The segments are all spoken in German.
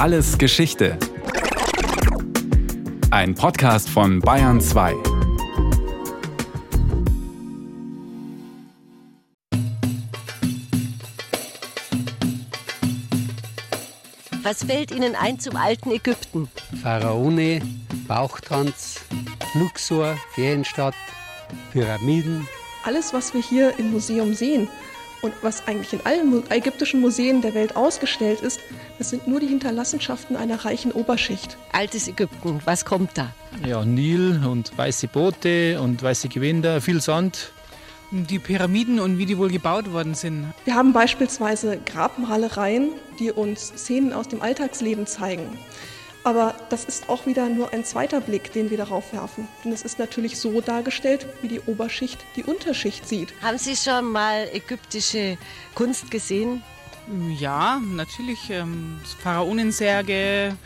Alles Geschichte. Ein Podcast von Bayern 2. Was fällt Ihnen ein zum alten Ägypten? Pharaone, Bauchtanz, Luxor, Ferienstadt, Pyramiden. Alles, was wir hier im Museum sehen und was eigentlich in allen ägyptischen Museen der Welt ausgestellt ist, das sind nur die Hinterlassenschaften einer reichen Oberschicht. Altes Ägypten, was kommt da? Ja, Nil und weiße Boote und weiße Gewänder, viel Sand. Die Pyramiden und wie die wohl gebaut worden sind. Wir haben beispielsweise Grabmalereien, die uns Szenen aus dem Alltagsleben zeigen. Aber das ist auch wieder nur ein zweiter Blick, den wir darauf werfen. Denn es ist natürlich so dargestellt, wie die Oberschicht die Unterschicht sieht. Haben Sie schon mal ägyptische Kunst gesehen? Ja, natürlich. Ähm, Pharaonensärge,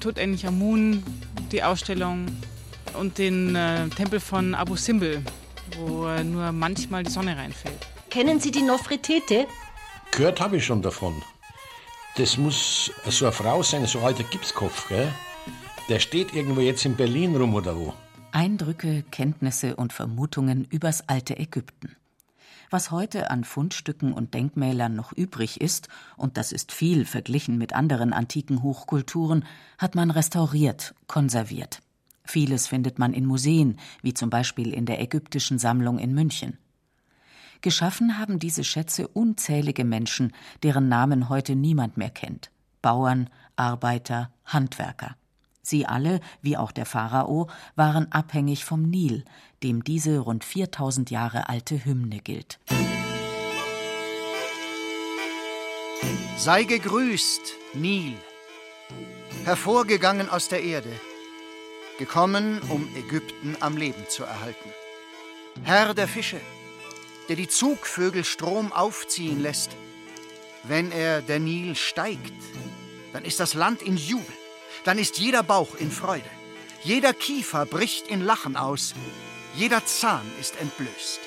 Tutanchamun, die Ausstellung und den äh, Tempel von Abu Simbel wo nur manchmal die Sonne reinfällt. Kennen Sie die Nofretete? Gehört habe ich schon davon. Das muss so eine Frau sein, so ein alter Gipskopf, gell? Der steht irgendwo jetzt in Berlin rum oder wo. Eindrücke, Kenntnisse und Vermutungen übers alte Ägypten. Was heute an Fundstücken und Denkmälern noch übrig ist, und das ist viel verglichen mit anderen antiken Hochkulturen, hat man restauriert, konserviert. Vieles findet man in Museen, wie zum Beispiel in der Ägyptischen Sammlung in München. Geschaffen haben diese Schätze unzählige Menschen, deren Namen heute niemand mehr kennt. Bauern, Arbeiter, Handwerker. Sie alle, wie auch der Pharao, waren abhängig vom Nil, dem diese rund 4000 Jahre alte Hymne gilt. Sei gegrüßt, Nil, hervorgegangen aus der Erde gekommen, um Ägypten am Leben zu erhalten. Herr der Fische, der die Zugvögel Strom aufziehen lässt. Wenn er der Nil steigt, dann ist das Land in Jubel, dann ist jeder Bauch in Freude, jeder Kiefer bricht in Lachen aus, jeder Zahn ist entblößt.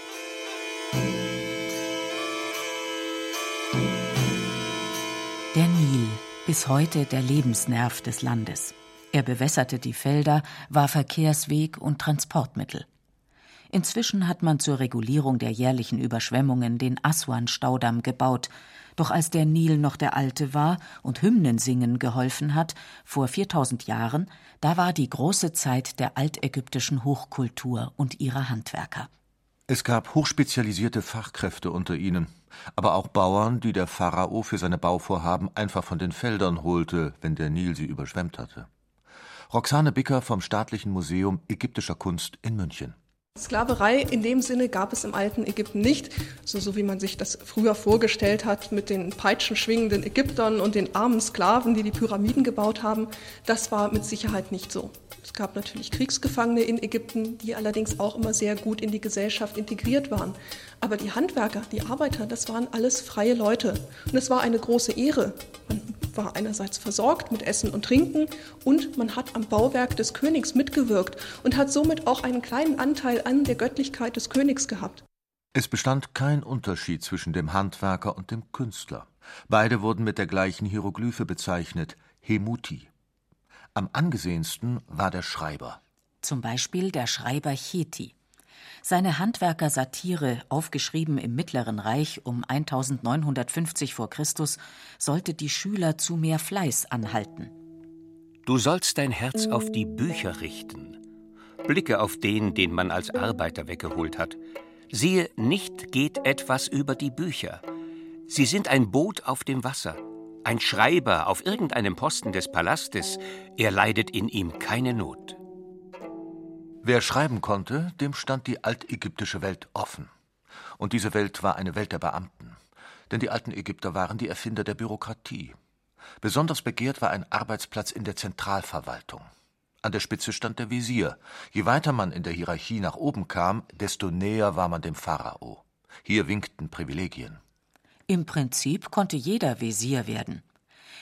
Der Nil, bis heute der Lebensnerv des Landes. Er bewässerte die Felder, war Verkehrsweg und Transportmittel. Inzwischen hat man zur Regulierung der jährlichen Überschwemmungen den Aswan-Staudamm gebaut. Doch als der Nil noch der alte war und Hymnensingen geholfen hat, vor 4000 Jahren, da war die große Zeit der altägyptischen Hochkultur und ihrer Handwerker. Es gab hochspezialisierte Fachkräfte unter ihnen, aber auch Bauern, die der Pharao für seine Bauvorhaben einfach von den Feldern holte, wenn der Nil sie überschwemmt hatte. Roxane Bicker vom Staatlichen Museum Ägyptischer Kunst in München. Sklaverei in dem Sinne gab es im alten Ägypten nicht, so, so wie man sich das früher vorgestellt hat mit den peitschenschwingenden Ägyptern und den armen Sklaven, die die Pyramiden gebaut haben. Das war mit Sicherheit nicht so. Es gab natürlich Kriegsgefangene in Ägypten, die allerdings auch immer sehr gut in die Gesellschaft integriert waren. Aber die Handwerker, die Arbeiter, das waren alles freie Leute. Und es war eine große Ehre. Man war einerseits versorgt mit Essen und Trinken und man hat am Bauwerk des Königs mitgewirkt und hat somit auch einen kleinen Anteil an der Göttlichkeit des Königs gehabt. Es bestand kein Unterschied zwischen dem Handwerker und dem Künstler. Beide wurden mit der gleichen Hieroglyphe bezeichnet, Hemuti. Am angesehensten war der Schreiber. Zum Beispiel der Schreiber Cheti. Seine Handwerker-Satire, aufgeschrieben im Mittleren Reich um 1950 v. Chr., sollte die Schüler zu mehr Fleiß anhalten. Du sollst dein Herz auf die Bücher richten. Blicke auf den, den man als Arbeiter weggeholt hat. Siehe, nicht geht etwas über die Bücher. Sie sind ein Boot auf dem Wasser, ein Schreiber auf irgendeinem Posten des Palastes, er leidet in ihm keine Not. Wer schreiben konnte, dem stand die altägyptische Welt offen. Und diese Welt war eine Welt der Beamten. Denn die alten Ägypter waren die Erfinder der Bürokratie. Besonders begehrt war ein Arbeitsplatz in der Zentralverwaltung. An der Spitze stand der Visier. Je weiter man in der Hierarchie nach oben kam, desto näher war man dem Pharao. Hier winkten Privilegien. Im Prinzip konnte jeder Visier werden.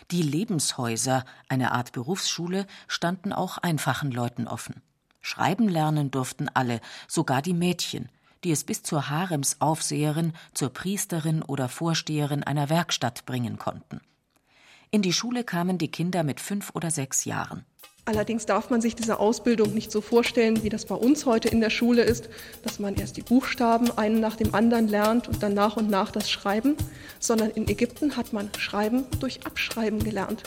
Die Lebenshäuser, eine Art Berufsschule, standen auch einfachen Leuten offen. Schreiben lernen durften alle, sogar die Mädchen, die es bis zur Haremsaufseherin, zur Priesterin oder Vorsteherin einer Werkstatt bringen konnten. In die Schule kamen die Kinder mit fünf oder sechs Jahren. Allerdings darf man sich diese Ausbildung nicht so vorstellen, wie das bei uns heute in der Schule ist, dass man erst die Buchstaben einen nach dem anderen lernt und dann nach und nach das Schreiben, sondern in Ägypten hat man Schreiben durch Abschreiben gelernt.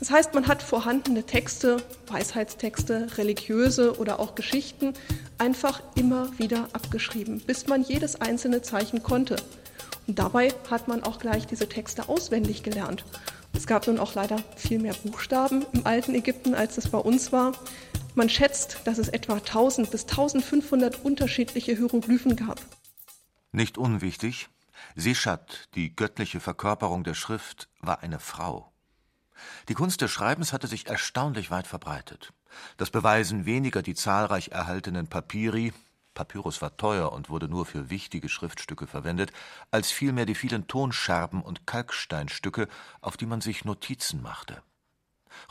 Das heißt, man hat vorhandene Texte, Weisheitstexte, religiöse oder auch Geschichten einfach immer wieder abgeschrieben, bis man jedes einzelne Zeichen konnte. Und dabei hat man auch gleich diese Texte auswendig gelernt. Es gab nun auch leider viel mehr Buchstaben im alten Ägypten, als es bei uns war. Man schätzt, dass es etwa 1000 bis 1500 unterschiedliche Hieroglyphen gab. Nicht unwichtig, Seshat, die göttliche Verkörperung der Schrift, war eine Frau. Die Kunst des Schreibens hatte sich erstaunlich weit verbreitet. Das beweisen weniger die zahlreich erhaltenen Papyri, Papyrus war teuer und wurde nur für wichtige Schriftstücke verwendet, als vielmehr die vielen Tonscherben und Kalksteinstücke, auf die man sich Notizen machte.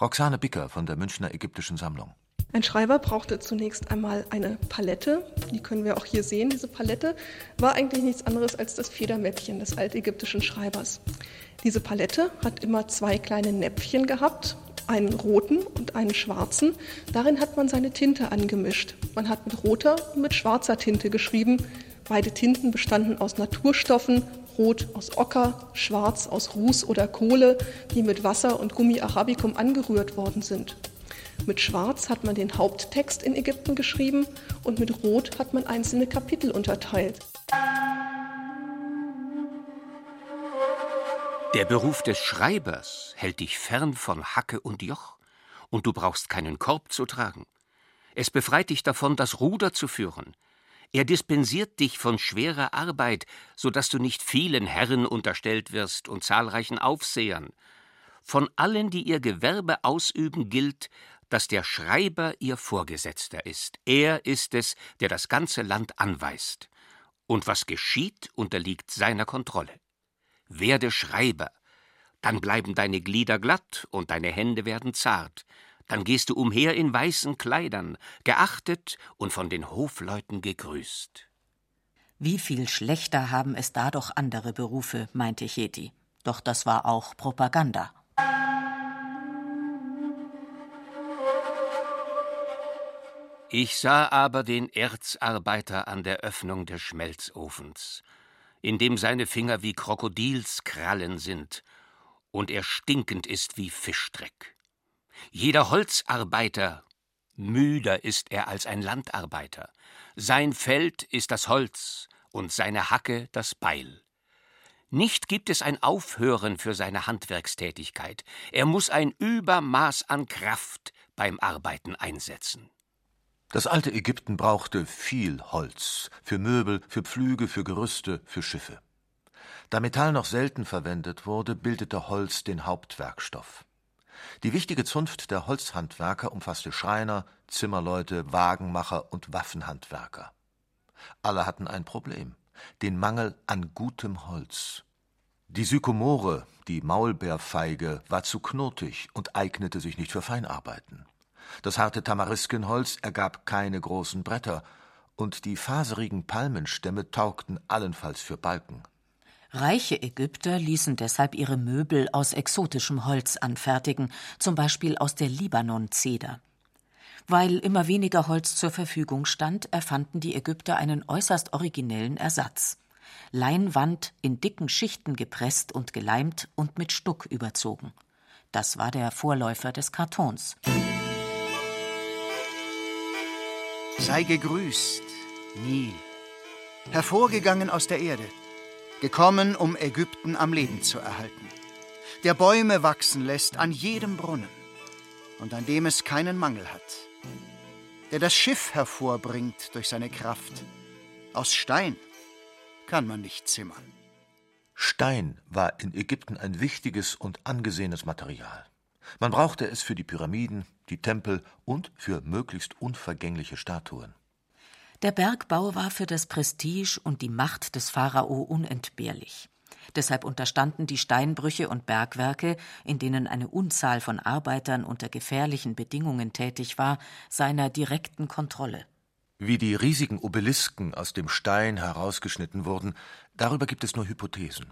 Roxane Bicker von der Münchner Ägyptischen Sammlung. Ein Schreiber brauchte zunächst einmal eine Palette. Die können wir auch hier sehen. Diese Palette war eigentlich nichts anderes als das Federmäppchen des altägyptischen Schreibers. Diese Palette hat immer zwei kleine Näpfchen gehabt einen roten und einen schwarzen. Darin hat man seine Tinte angemischt. Man hat mit roter und mit schwarzer Tinte geschrieben. Beide Tinten bestanden aus Naturstoffen, rot aus Ocker, schwarz aus Ruß oder Kohle, die mit Wasser und Gummi Arabicum angerührt worden sind. Mit Schwarz hat man den Haupttext in Ägypten geschrieben und mit Rot hat man einzelne Kapitel unterteilt. Der Beruf des Schreibers hält dich fern von Hacke und Joch, und du brauchst keinen Korb zu tragen. Es befreit dich davon, das Ruder zu führen. Er dispensiert dich von schwerer Arbeit, so dass du nicht vielen Herren unterstellt wirst und zahlreichen Aufsehern. Von allen, die ihr Gewerbe ausüben, gilt, dass der Schreiber ihr Vorgesetzter ist. Er ist es, der das ganze Land anweist. Und was geschieht, unterliegt seiner Kontrolle werde Schreiber, dann bleiben deine Glieder glatt und deine Hände werden zart, dann gehst du umher in weißen Kleidern, geachtet und von den Hofleuten gegrüßt. Wie viel schlechter haben es da doch andere Berufe, meinte Cheti. Doch das war auch Propaganda. Ich sah aber den Erzarbeiter an der Öffnung des Schmelzofens in dem seine Finger wie Krokodilskrallen sind und er stinkend ist wie Fischdreck. Jeder Holzarbeiter, müder ist er als ein Landarbeiter. Sein Feld ist das Holz und seine Hacke das Beil. Nicht gibt es ein Aufhören für seine Handwerkstätigkeit. Er muss ein Übermaß an Kraft beim Arbeiten einsetzen. Das alte Ägypten brauchte viel Holz für Möbel, für Pflüge, für Gerüste, für Schiffe. Da Metall noch selten verwendet wurde, bildete Holz den Hauptwerkstoff. Die wichtige Zunft der Holzhandwerker umfasste Schreiner, Zimmerleute, Wagenmacher und Waffenhandwerker. Alle hatten ein Problem, den Mangel an gutem Holz. Die Sykomore, die Maulbeerfeige, war zu knotig und eignete sich nicht für Feinarbeiten. Das harte Tamariskenholz ergab keine großen Bretter, und die faserigen Palmenstämme taugten allenfalls für Balken. Reiche Ägypter ließen deshalb ihre Möbel aus exotischem Holz anfertigen, zum Beispiel aus der Libanon-Zeder. Weil immer weniger Holz zur Verfügung stand, erfanden die Ägypter einen äußerst originellen Ersatz. Leinwand in dicken Schichten gepresst und geleimt und mit Stuck überzogen. Das war der Vorläufer des Kartons. Sei gegrüßt, Nil, hervorgegangen aus der Erde, gekommen, um Ägypten am Leben zu erhalten, der Bäume wachsen lässt an jedem Brunnen und an dem es keinen Mangel hat, der das Schiff hervorbringt durch seine Kraft. Aus Stein kann man nicht zimmern. Stein war in Ägypten ein wichtiges und angesehenes Material. Man brauchte es für die Pyramiden, die Tempel und für möglichst unvergängliche Statuen. Der Bergbau war für das Prestige und die Macht des Pharao unentbehrlich. Deshalb unterstanden die Steinbrüche und Bergwerke, in denen eine Unzahl von Arbeitern unter gefährlichen Bedingungen tätig war, seiner direkten Kontrolle. Wie die riesigen Obelisken aus dem Stein herausgeschnitten wurden, darüber gibt es nur Hypothesen.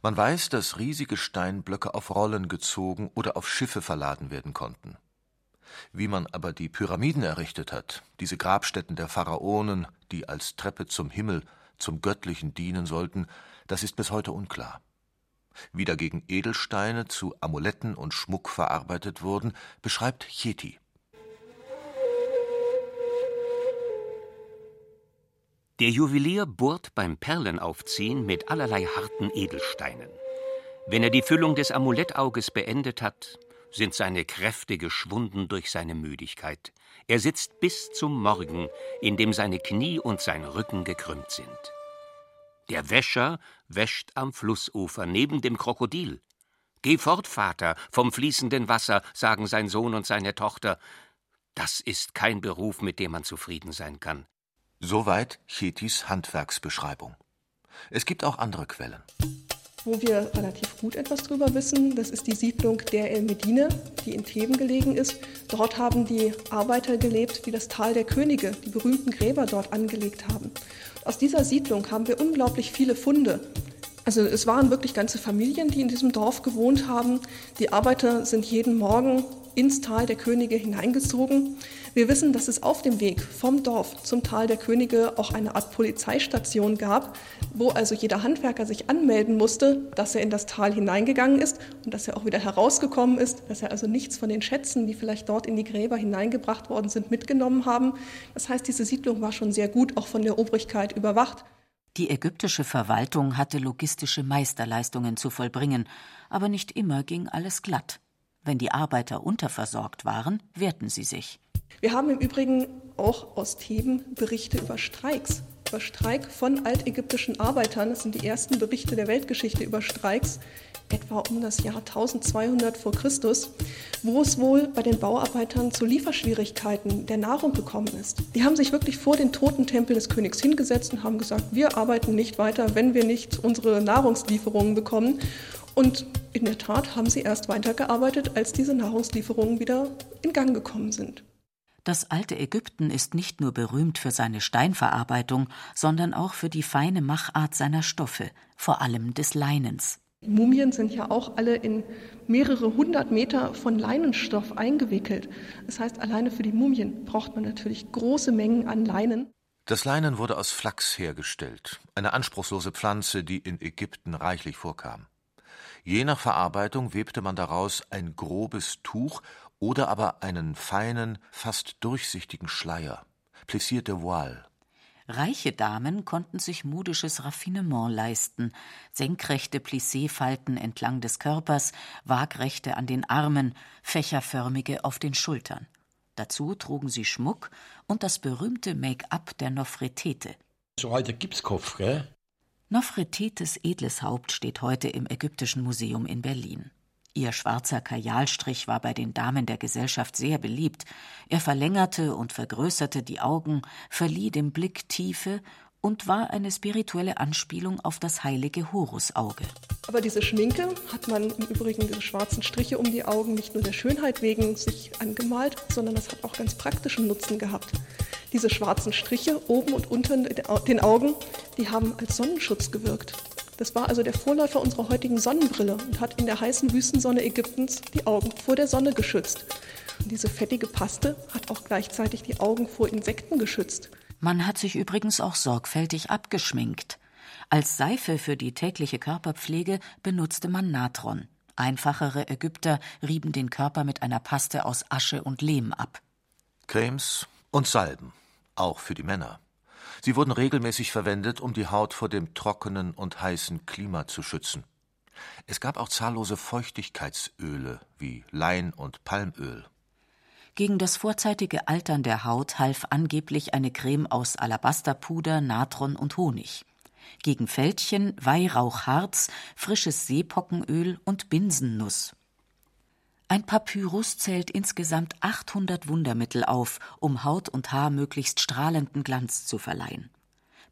Man weiß, dass riesige Steinblöcke auf Rollen gezogen oder auf Schiffe verladen werden konnten. Wie man aber die Pyramiden errichtet hat, diese Grabstätten der Pharaonen, die als Treppe zum Himmel, zum Göttlichen dienen sollten, das ist bis heute unklar. Wie dagegen Edelsteine zu Amuletten und Schmuck verarbeitet wurden, beschreibt Cheti. Der Juwelier bohrt beim Perlenaufziehen mit allerlei harten Edelsteinen. Wenn er die Füllung des Amulettauges beendet hat, sind seine Kräfte geschwunden durch seine Müdigkeit. Er sitzt bis zum Morgen, indem seine Knie und sein Rücken gekrümmt sind. Der Wäscher wäscht am Flussufer neben dem Krokodil. Geh fort, Vater, vom fließenden Wasser, sagen sein Sohn und seine Tochter. Das ist kein Beruf, mit dem man zufrieden sein kann. Soweit Chetis Handwerksbeschreibung. Es gibt auch andere Quellen. Wo wir relativ gut etwas drüber wissen, das ist die Siedlung der El Medine, die in Theben gelegen ist. Dort haben die Arbeiter gelebt, die das Tal der Könige, die berühmten Gräber dort angelegt haben. Aus dieser Siedlung haben wir unglaublich viele Funde. Also es waren wirklich ganze Familien, die in diesem Dorf gewohnt haben. Die Arbeiter sind jeden Morgen ins Tal der Könige hineingezogen. Wir wissen, dass es auf dem Weg vom Dorf zum Tal der Könige auch eine Art Polizeistation gab, wo also jeder Handwerker sich anmelden musste, dass er in das Tal hineingegangen ist und dass er auch wieder herausgekommen ist, dass er also nichts von den Schätzen, die vielleicht dort in die Gräber hineingebracht worden sind, mitgenommen haben. Das heißt, diese Siedlung war schon sehr gut auch von der Obrigkeit überwacht. Die ägyptische Verwaltung hatte logistische Meisterleistungen zu vollbringen, aber nicht immer ging alles glatt. Wenn die Arbeiter unterversorgt waren, wehrten sie sich. Wir haben im Übrigen auch aus Theben Berichte über Streiks, über Streik von altägyptischen Arbeitern. Das sind die ersten Berichte der Weltgeschichte über Streiks, etwa um das Jahr 1200 vor Christus, wo es wohl bei den Bauarbeitern zu Lieferschwierigkeiten der Nahrung gekommen ist. Die haben sich wirklich vor den Totentempel des Königs hingesetzt und haben gesagt, wir arbeiten nicht weiter, wenn wir nicht unsere Nahrungslieferungen bekommen. Und in der Tat haben sie erst weitergearbeitet, als diese Nahrungslieferungen wieder in Gang gekommen sind. Das alte Ägypten ist nicht nur berühmt für seine Steinverarbeitung, sondern auch für die feine Machart seiner Stoffe, vor allem des Leinens. Mumien sind ja auch alle in mehrere hundert Meter von Leinenstoff eingewickelt. Das heißt, alleine für die Mumien braucht man natürlich große Mengen an Leinen. Das Leinen wurde aus Flachs hergestellt, eine anspruchslose Pflanze, die in Ägypten reichlich vorkam. Je nach Verarbeitung webte man daraus ein grobes Tuch oder aber einen feinen, fast durchsichtigen Schleier, Plessier de Voile. Reiche Damen konnten sich modisches Raffinement leisten, senkrechte Plissé-Falten entlang des Körpers, waagrechte an den Armen, fächerförmige auf den Schultern. Dazu trugen sie Schmuck und das berühmte Make-up der Nofretete. So alter Gipskopf, gell? Nofretetes edles Haupt steht heute im Ägyptischen Museum in Berlin. Ihr schwarzer Kajalstrich war bei den Damen der Gesellschaft sehr beliebt. Er verlängerte und vergrößerte die Augen, verlieh dem Blick Tiefe und war eine spirituelle Anspielung auf das heilige Horusauge. Aber diese Schminke hat man im Übrigen diese schwarzen Striche um die Augen nicht nur der Schönheit wegen sich angemalt, sondern das hat auch ganz praktischen Nutzen gehabt. Diese schwarzen Striche oben und unten den Augen, die haben als Sonnenschutz gewirkt. Das war also der Vorläufer unserer heutigen Sonnenbrille und hat in der heißen Wüstensonne Ägyptens die Augen vor der Sonne geschützt. Und diese fettige Paste hat auch gleichzeitig die Augen vor Insekten geschützt. Man hat sich übrigens auch sorgfältig abgeschminkt. Als Seife für die tägliche Körperpflege benutzte man Natron. Einfachere Ägypter rieben den Körper mit einer Paste aus Asche und Lehm ab. Cremes und Salben, auch für die Männer. Sie wurden regelmäßig verwendet, um die Haut vor dem trockenen und heißen Klima zu schützen. Es gab auch zahllose Feuchtigkeitsöle wie Lein und Palmöl. Gegen das vorzeitige Altern der Haut half angeblich eine Creme aus Alabasterpuder, Natron und Honig. Gegen Fältchen, Weihrauchharz, frisches Seepockenöl und Binsennuss. Ein Papyrus zählt insgesamt 800 Wundermittel auf, um Haut und Haar möglichst strahlenden Glanz zu verleihen.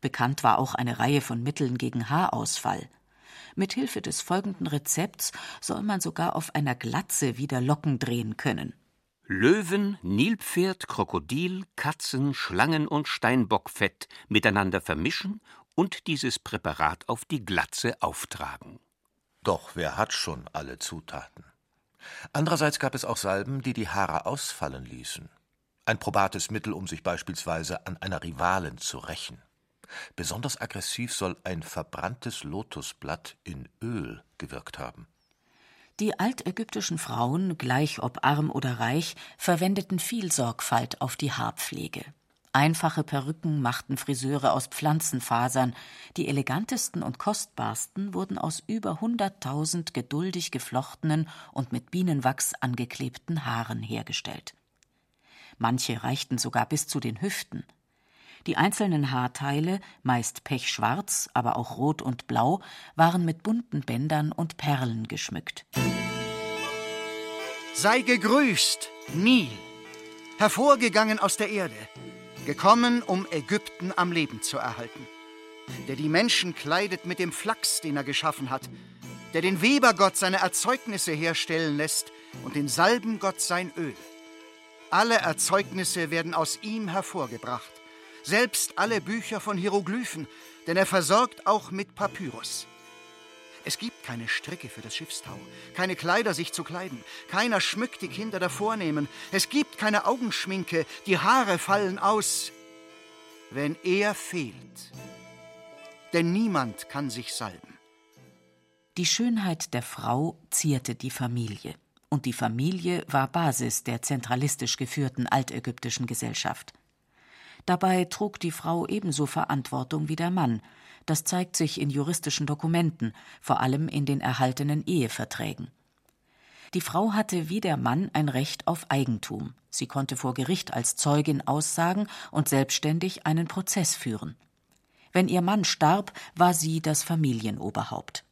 Bekannt war auch eine Reihe von Mitteln gegen Haarausfall. Mit Hilfe des folgenden Rezepts soll man sogar auf einer Glatze wieder Locken drehen können. Löwen, Nilpferd, Krokodil, Katzen, Schlangen und Steinbockfett miteinander vermischen und dieses Präparat auf die Glatze auftragen. Doch wer hat schon alle Zutaten? Andererseits gab es auch Salben, die die Haare ausfallen ließen. Ein probates Mittel, um sich beispielsweise an einer Rivalin zu rächen. Besonders aggressiv soll ein verbranntes Lotusblatt in Öl gewirkt haben. Die altägyptischen Frauen, gleich ob arm oder reich, verwendeten viel Sorgfalt auf die Haarpflege. Einfache Perücken machten Friseure aus Pflanzenfasern, die elegantesten und kostbarsten wurden aus über hunderttausend geduldig geflochtenen und mit Bienenwachs angeklebten Haaren hergestellt. Manche reichten sogar bis zu den Hüften. Die einzelnen Haarteile, meist pechschwarz, aber auch rot und blau, waren mit bunten Bändern und Perlen geschmückt. Sei gegrüßt, Nil, hervorgegangen aus der Erde, gekommen, um Ägypten am Leben zu erhalten, der die Menschen kleidet mit dem Flachs, den er geschaffen hat, der den Webergott seine Erzeugnisse herstellen lässt und den Salbengott sein Öl. Alle Erzeugnisse werden aus ihm hervorgebracht, selbst alle Bücher von Hieroglyphen, denn er versorgt auch mit Papyrus. Es gibt keine Stricke für das Schiffstau, keine Kleider, sich zu kleiden. Keiner schmückt die Kinder der Vornehmen. Es gibt keine Augenschminke, die Haare fallen aus, wenn er fehlt. Denn niemand kann sich salben. Die Schönheit der Frau zierte die Familie. Und die Familie war Basis der zentralistisch geführten altägyptischen Gesellschaft. Dabei trug die Frau ebenso Verantwortung wie der Mann. Das zeigt sich in juristischen Dokumenten, vor allem in den erhaltenen Eheverträgen. Die Frau hatte wie der Mann ein Recht auf Eigentum. Sie konnte vor Gericht als Zeugin aussagen und selbstständig einen Prozess führen. Wenn ihr Mann starb, war sie das Familienoberhaupt.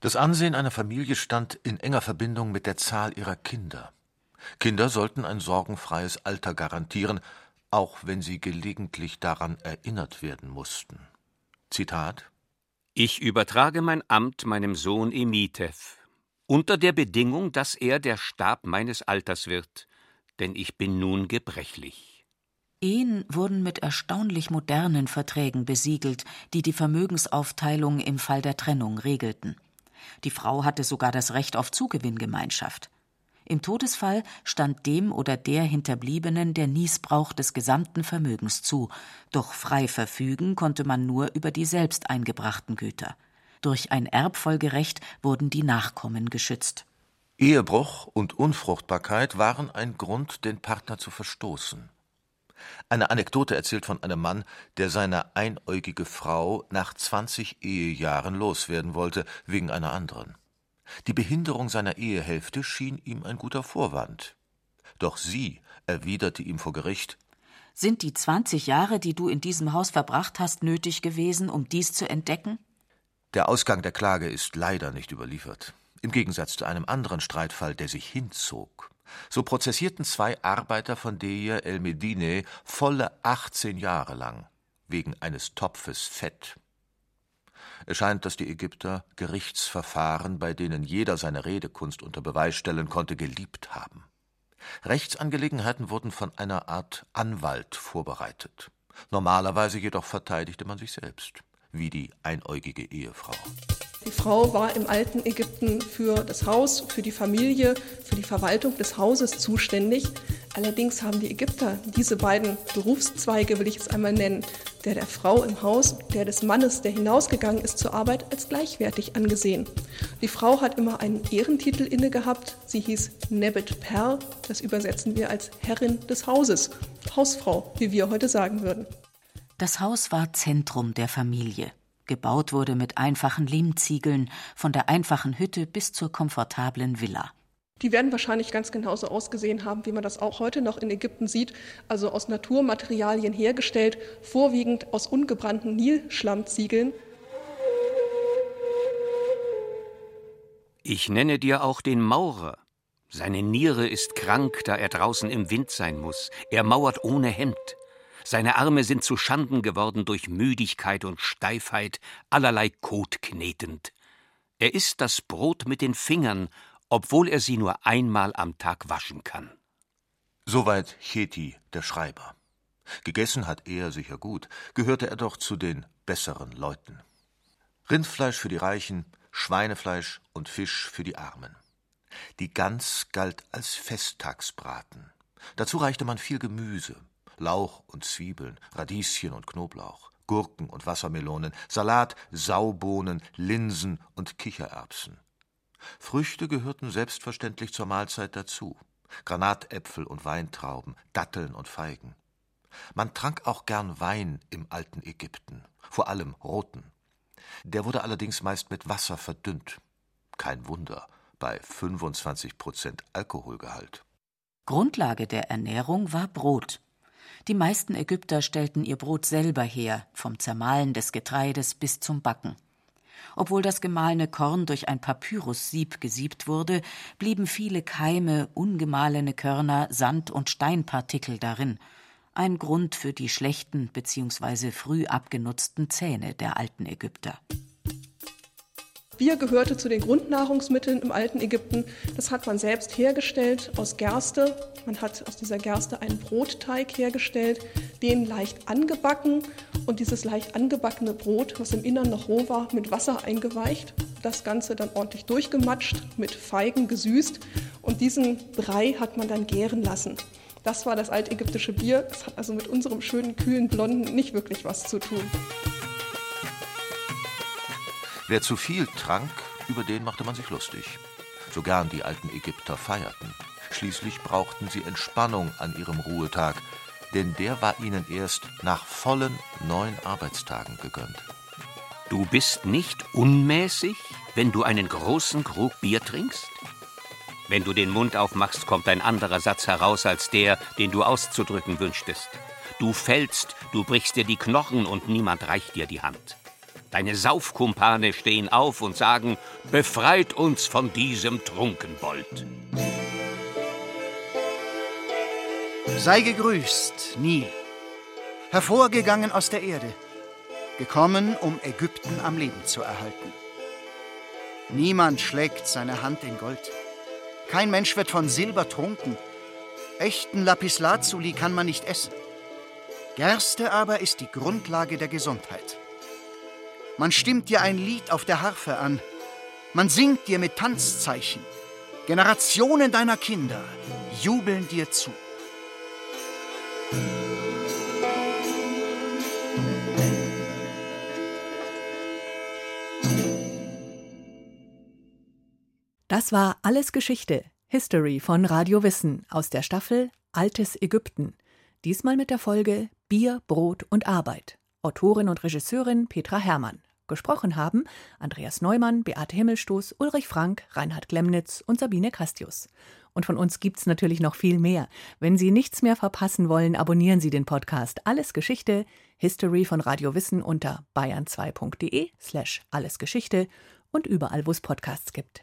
Das Ansehen einer Familie stand in enger Verbindung mit der Zahl ihrer Kinder. Kinder sollten ein sorgenfreies Alter garantieren, auch wenn sie gelegentlich daran erinnert werden mussten. Zitat Ich übertrage mein Amt meinem Sohn Emitev, unter der Bedingung, dass er der Stab meines Alters wird, denn ich bin nun gebrechlich. Ehen wurden mit erstaunlich modernen Verträgen besiegelt, die die Vermögensaufteilung im Fall der Trennung regelten. Die Frau hatte sogar das Recht auf Zugewinngemeinschaft. Im Todesfall stand dem oder der Hinterbliebenen der Niesbrauch des gesamten Vermögens zu, doch frei verfügen konnte man nur über die selbst eingebrachten Güter. Durch ein Erbfolgerecht wurden die Nachkommen geschützt. Ehebruch und Unfruchtbarkeit waren ein Grund, den Partner zu verstoßen. Eine Anekdote erzählt von einem Mann, der seine einäugige Frau nach 20 Ehejahren loswerden wollte, wegen einer anderen. Die Behinderung seiner Ehehälfte schien ihm ein guter Vorwand. Doch sie erwiderte ihm vor Gericht Sind die 20 Jahre, die du in diesem Haus verbracht hast, nötig gewesen, um dies zu entdecken? Der Ausgang der Klage ist leider nicht überliefert. Im Gegensatz zu einem anderen Streitfall, der sich hinzog. So prozessierten zwei Arbeiter von Deir el Medine volle 18 Jahre lang wegen eines Topfes Fett. Es scheint, dass die Ägypter Gerichtsverfahren, bei denen jeder seine Redekunst unter Beweis stellen konnte, geliebt haben. Rechtsangelegenheiten wurden von einer Art Anwalt vorbereitet. Normalerweise jedoch verteidigte man sich selbst, wie die einäugige Ehefrau. Die Frau war im alten Ägypten für das Haus, für die Familie, für die Verwaltung des Hauses zuständig. Allerdings haben die Ägypter diese beiden Berufszweige, will ich es einmal nennen, der der Frau im Haus, der des Mannes, der hinausgegangen ist zur Arbeit, als gleichwertig angesehen. Die Frau hat immer einen Ehrentitel inne gehabt. Sie hieß Nebet Per, das übersetzen wir als Herrin des Hauses, Hausfrau, wie wir heute sagen würden. Das Haus war Zentrum der Familie. Gebaut wurde mit einfachen Lehmziegeln, von der einfachen Hütte bis zur komfortablen Villa. Die werden wahrscheinlich ganz genauso ausgesehen haben, wie man das auch heute noch in Ägypten sieht, also aus Naturmaterialien hergestellt, vorwiegend aus ungebrannten Nilschlammziegeln. Ich nenne dir auch den Maurer. Seine Niere ist krank, da er draußen im Wind sein muss. Er mauert ohne Hemd. Seine Arme sind zu Schanden geworden durch Müdigkeit und Steifheit, allerlei Kot knetend. Er isst das Brot mit den Fingern, obwohl er sie nur einmal am Tag waschen kann. Soweit Cheti, der Schreiber. Gegessen hat er sicher gut, gehörte er doch zu den besseren Leuten. Rindfleisch für die Reichen, Schweinefleisch und Fisch für die Armen. Die Gans galt als Festtagsbraten. Dazu reichte man viel Gemüse, Lauch und Zwiebeln, Radieschen und Knoblauch, Gurken und Wassermelonen, Salat, Saubohnen, Linsen und Kichererbsen. Früchte gehörten selbstverständlich zur Mahlzeit dazu. Granatäpfel und Weintrauben, Datteln und Feigen. Man trank auch gern Wein im alten Ägypten, vor allem roten. Der wurde allerdings meist mit Wasser verdünnt. Kein Wunder, bei 25 Prozent Alkoholgehalt. Grundlage der Ernährung war Brot. Die meisten Ägypter stellten ihr Brot selber her, vom Zermahlen des Getreides bis zum Backen. Obwohl das gemahlene Korn durch ein Papyrussieb gesiebt wurde, blieben viele Keime, ungemahlene Körner, Sand und Steinpartikel darin. Ein Grund für die schlechten bzw. früh abgenutzten Zähne der alten Ägypter. Bier gehörte zu den Grundnahrungsmitteln im alten Ägypten. Das hat man selbst hergestellt aus Gerste. Man hat aus dieser Gerste einen Brotteig hergestellt, den leicht angebacken und dieses leicht angebackene Brot, was im Innern noch roh war, mit Wasser eingeweicht. Das Ganze dann ordentlich durchgematscht, mit Feigen gesüßt und diesen Brei hat man dann gären lassen. Das war das altägyptische Bier. Es hat also mit unserem schönen, kühlen Blonden nicht wirklich was zu tun. Wer zu viel trank, über den machte man sich lustig. So gern die alten Ägypter feierten. Schließlich brauchten sie Entspannung an ihrem Ruhetag, denn der war ihnen erst nach vollen neun Arbeitstagen gegönnt. Du bist nicht unmäßig, wenn du einen großen Krug Bier trinkst? Wenn du den Mund aufmachst, kommt ein anderer Satz heraus als der, den du auszudrücken wünschtest. Du fällst, du brichst dir die Knochen und niemand reicht dir die Hand. Deine Saufkumpane stehen auf und sagen, befreit uns von diesem Trunkenbold. Sei gegrüßt, Nil, hervorgegangen aus der Erde, gekommen, um Ägypten am Leben zu erhalten. Niemand schlägt seine Hand in Gold. Kein Mensch wird von Silber trunken. Echten Lapislazuli kann man nicht essen. Gerste aber ist die Grundlage der Gesundheit. Man stimmt dir ein Lied auf der Harfe an. Man singt dir mit Tanzzeichen. Generationen deiner Kinder jubeln dir zu. Das war Alles Geschichte, History von Radio Wissen aus der Staffel Altes Ägypten. Diesmal mit der Folge Bier, Brot und Arbeit. Autorin und Regisseurin Petra Herrmann. Gesprochen haben Andreas Neumann, Beate Himmelstoß, Ulrich Frank, Reinhard Glemnitz und Sabine Castius. Und von uns gibt's natürlich noch viel mehr. Wenn Sie nichts mehr verpassen wollen, abonnieren Sie den Podcast Alles Geschichte, History von Radio Wissen unter bayern2.de slash allesgeschichte und überall, wo es Podcasts gibt.